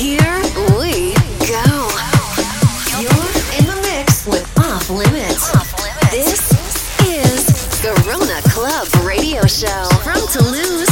Here we go. You're in the mix with Off Limits. This is Garona Club Radio Show from Toulouse.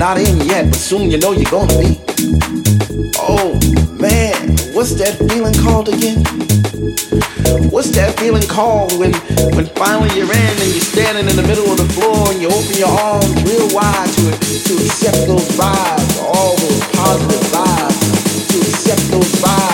not in yet, but soon you know you're gonna be. Oh man, what's that feeling called again? What's that feeling called when when finally you're in and you're standing in the middle of the floor and you open your arms real wide to to accept those vibes, all those positive vibes, to accept those vibes.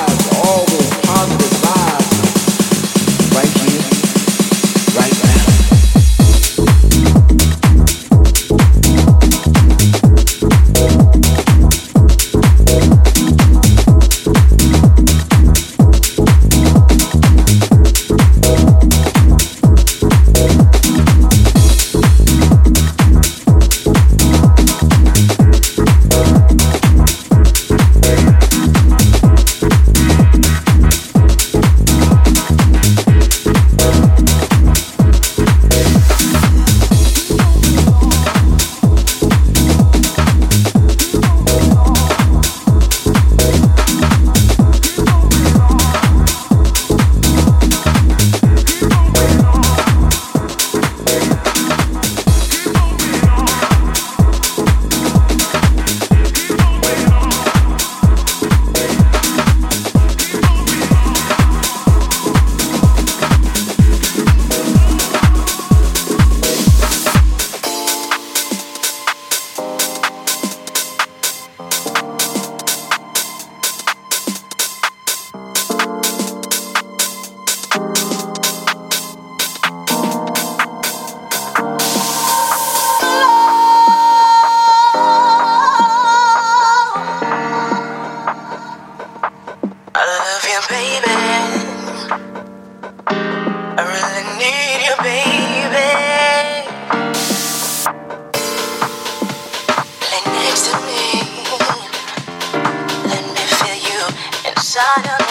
Nada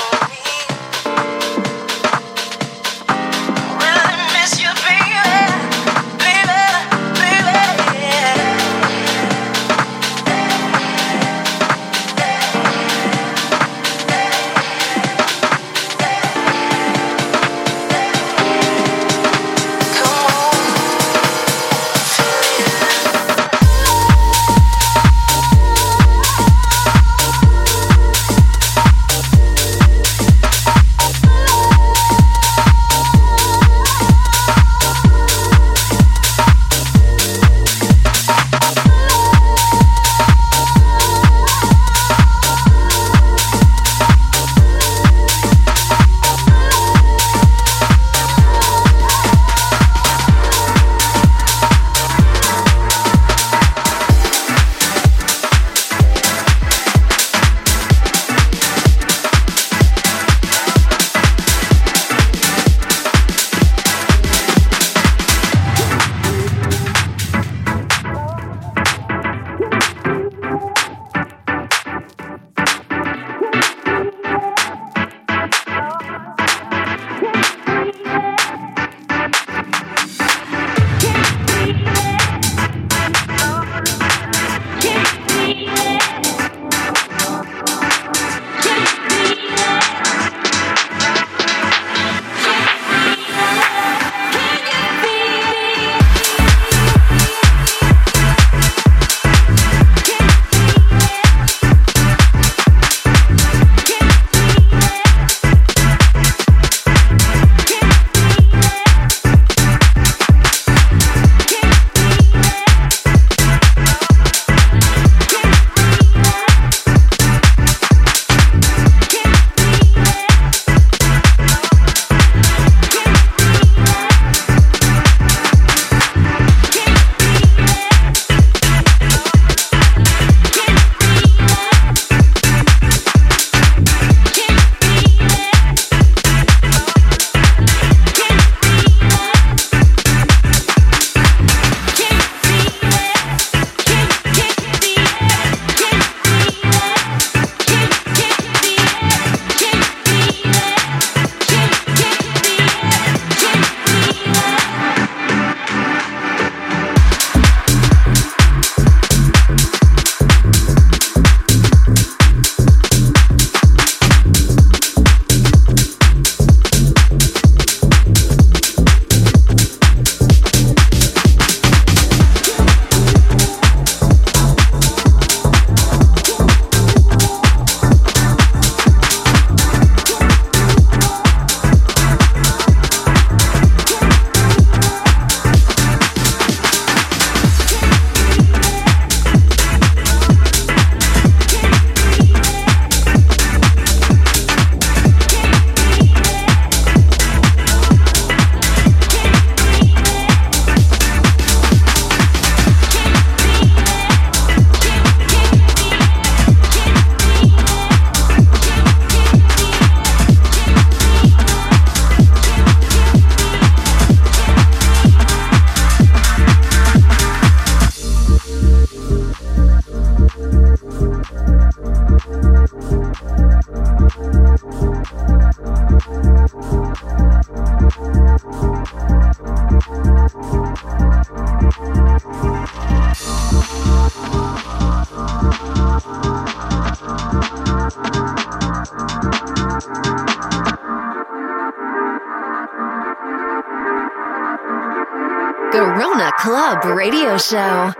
Show.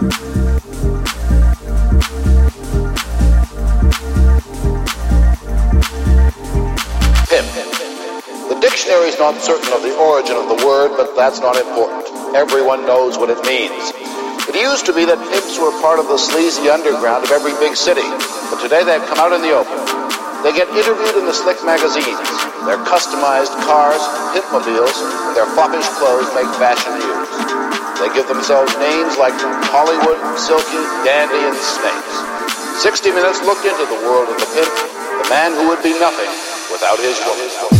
Radio but that's not important. Everyone knows what it means. It used to be that pimps were part of the sleazy underground of every big city, but today they've come out in the open. They get interviewed in the slick magazines. Their customized cars, pimpmobiles, their foppish clothes make fashion news. They give themselves names like Hollywood, Silky, Dandy, and Snakes. 60 Minutes looked into the world of the pimp, the man who would be nothing without his woman.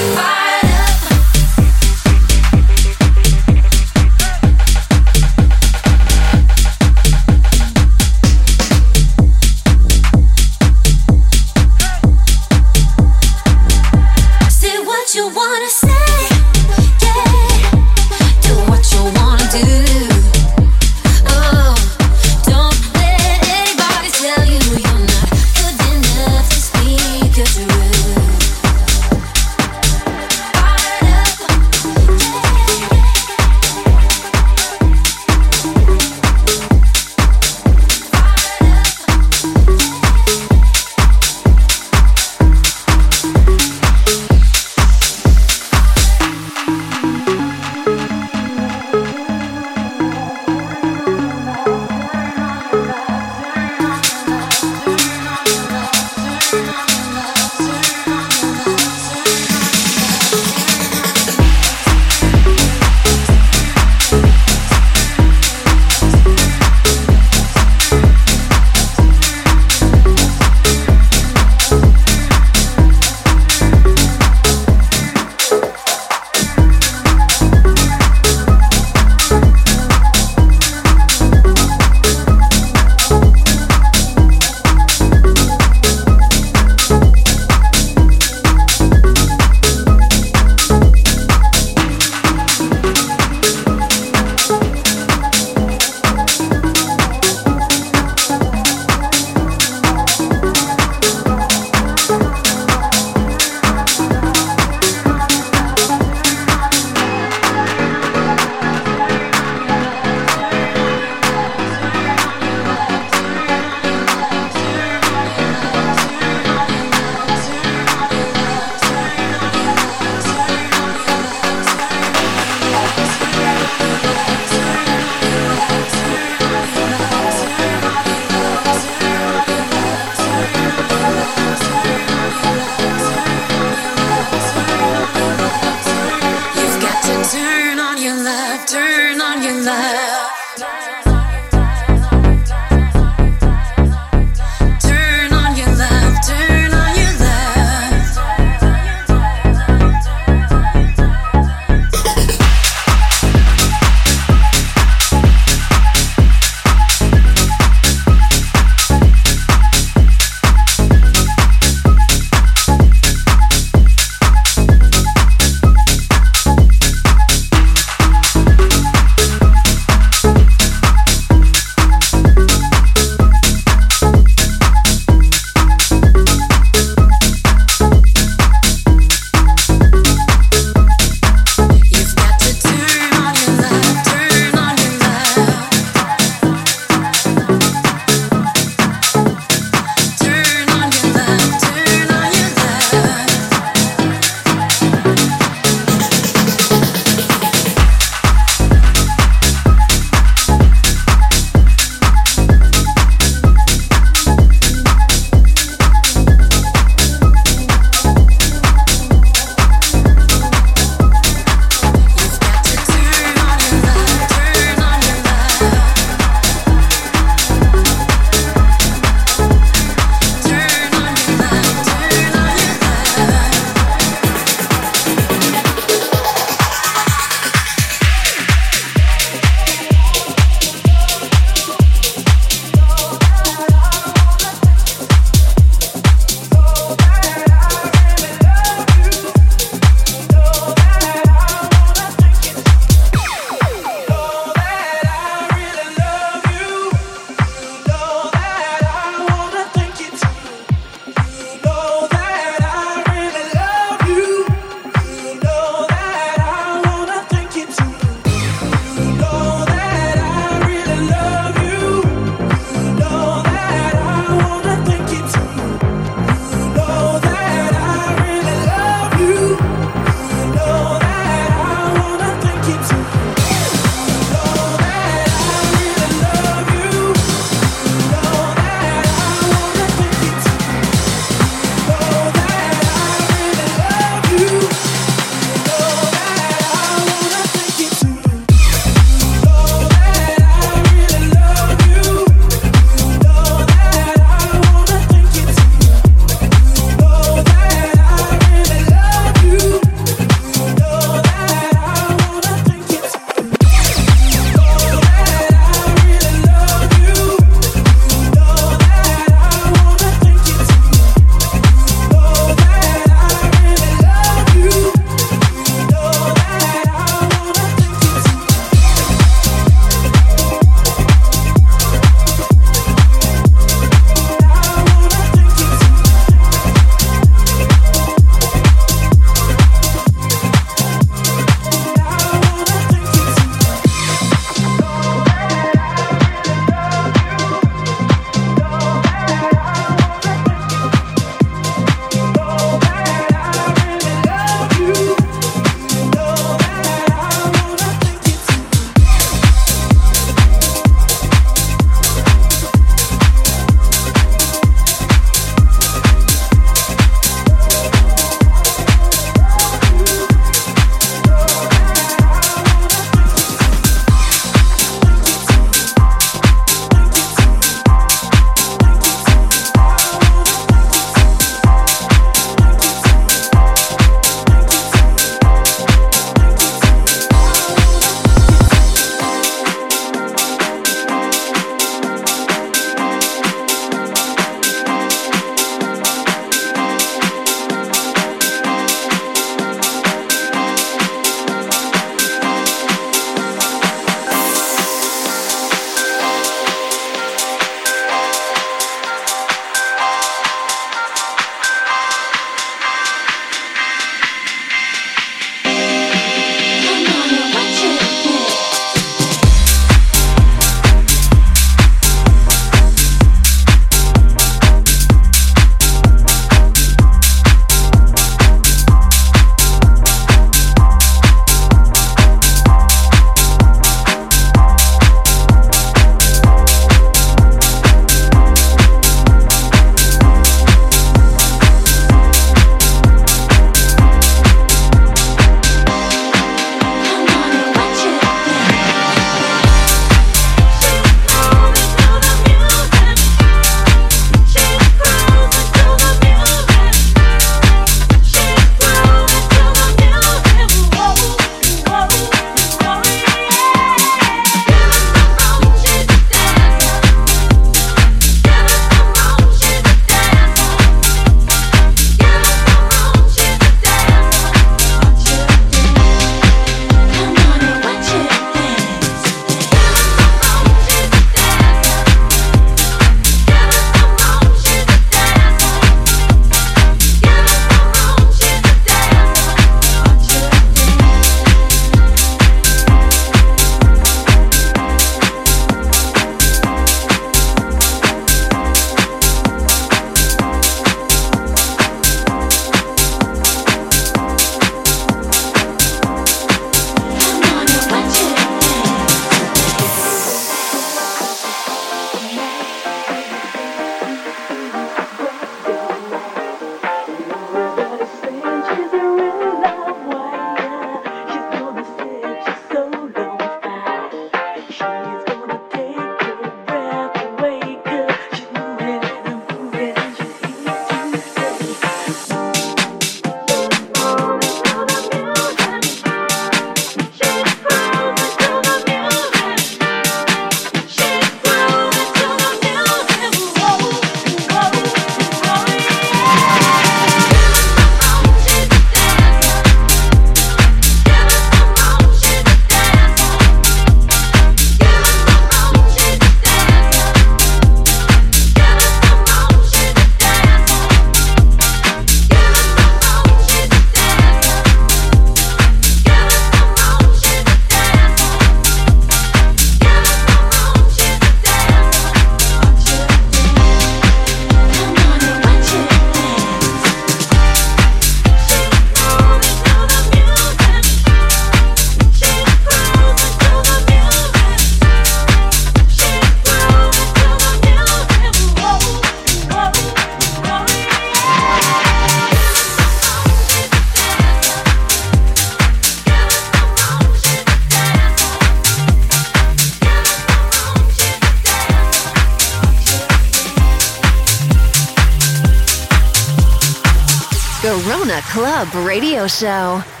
Club Radio Show.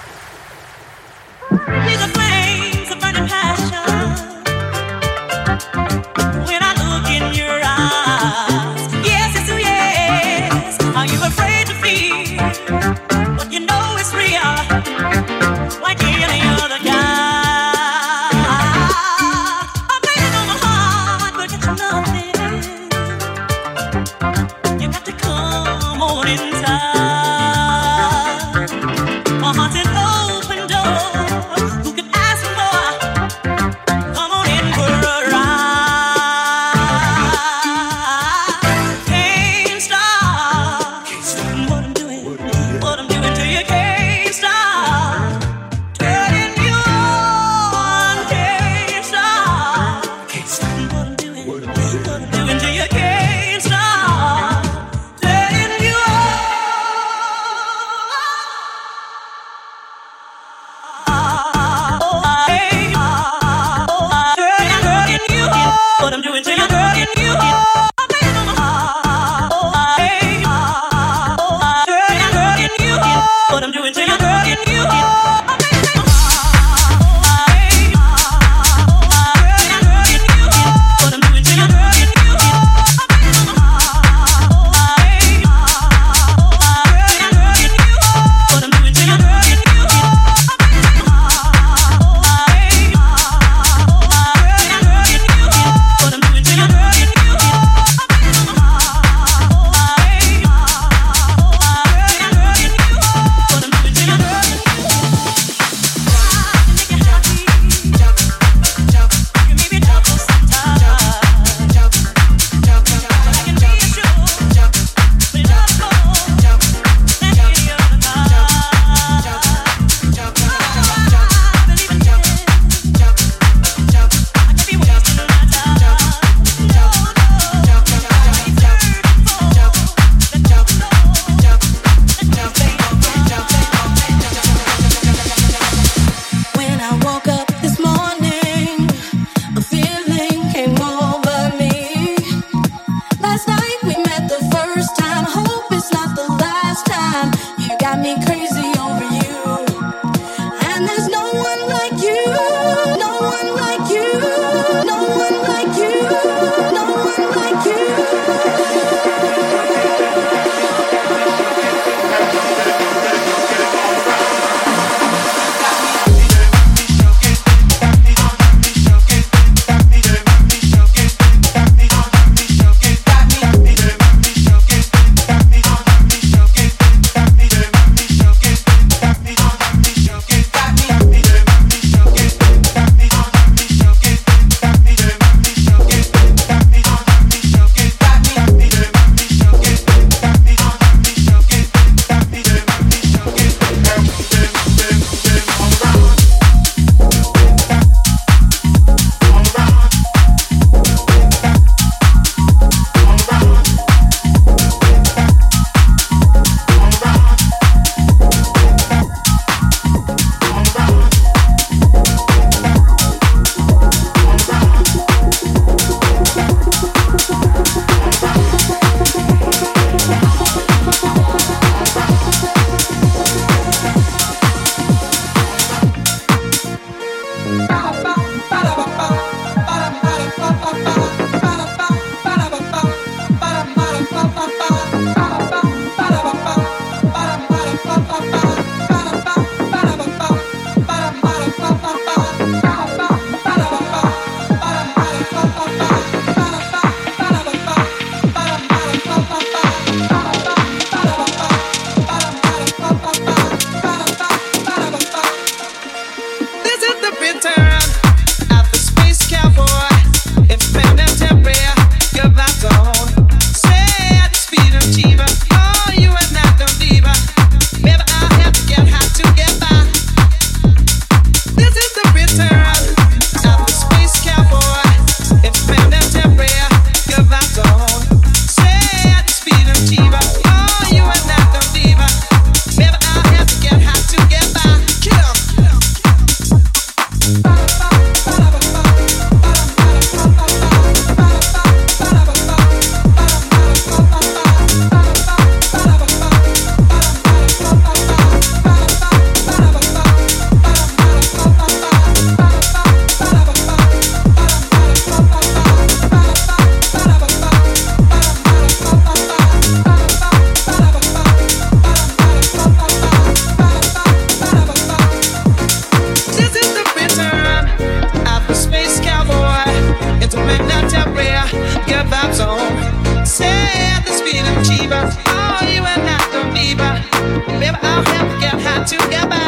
together.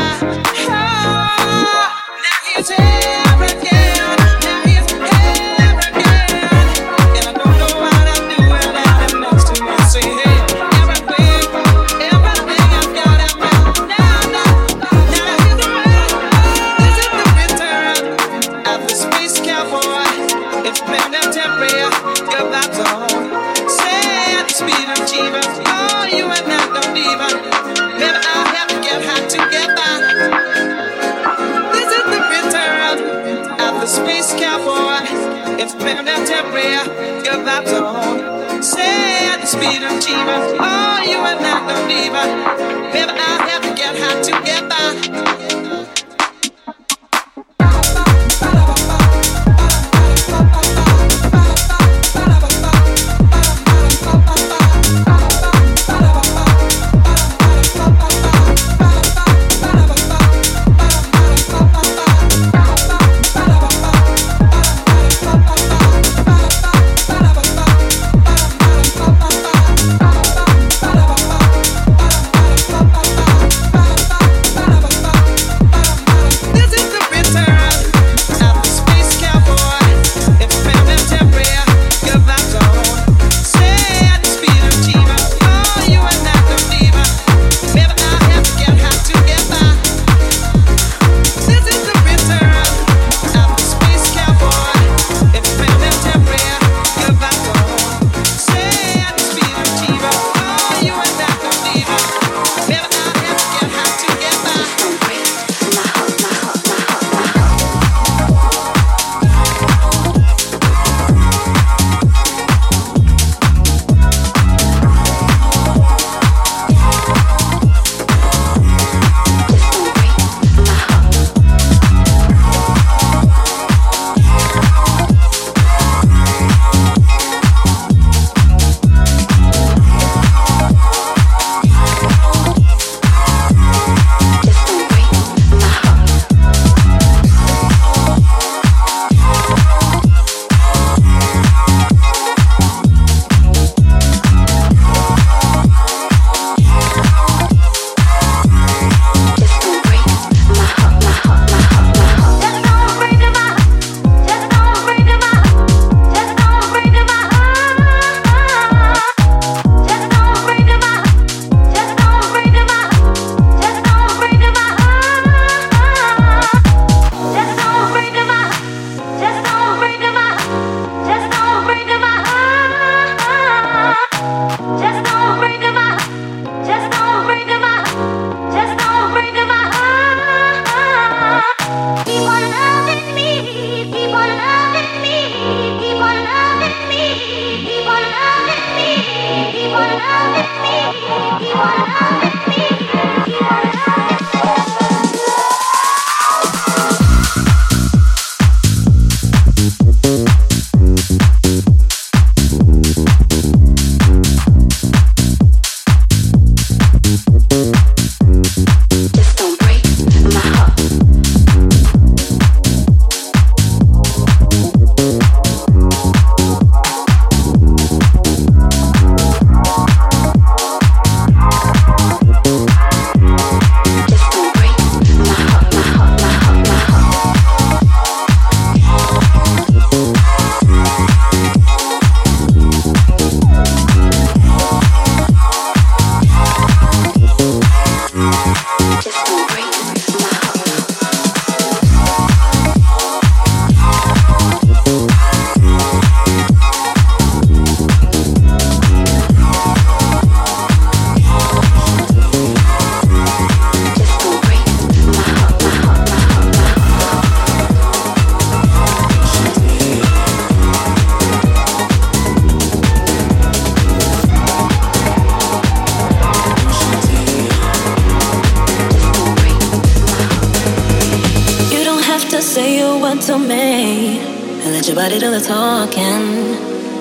to me and let your body do the talking.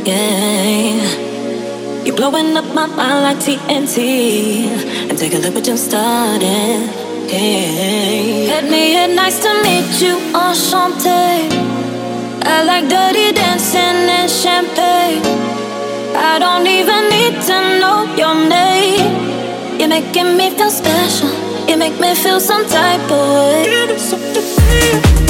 Yeah, you're blowing up my mind like TNT, and take a look what you're starting. Yeah, it's me nice to meet you, enchanté. I like dirty dancing and champagne. I don't even need to know your name. You're making me feel special. You make me feel some type of way.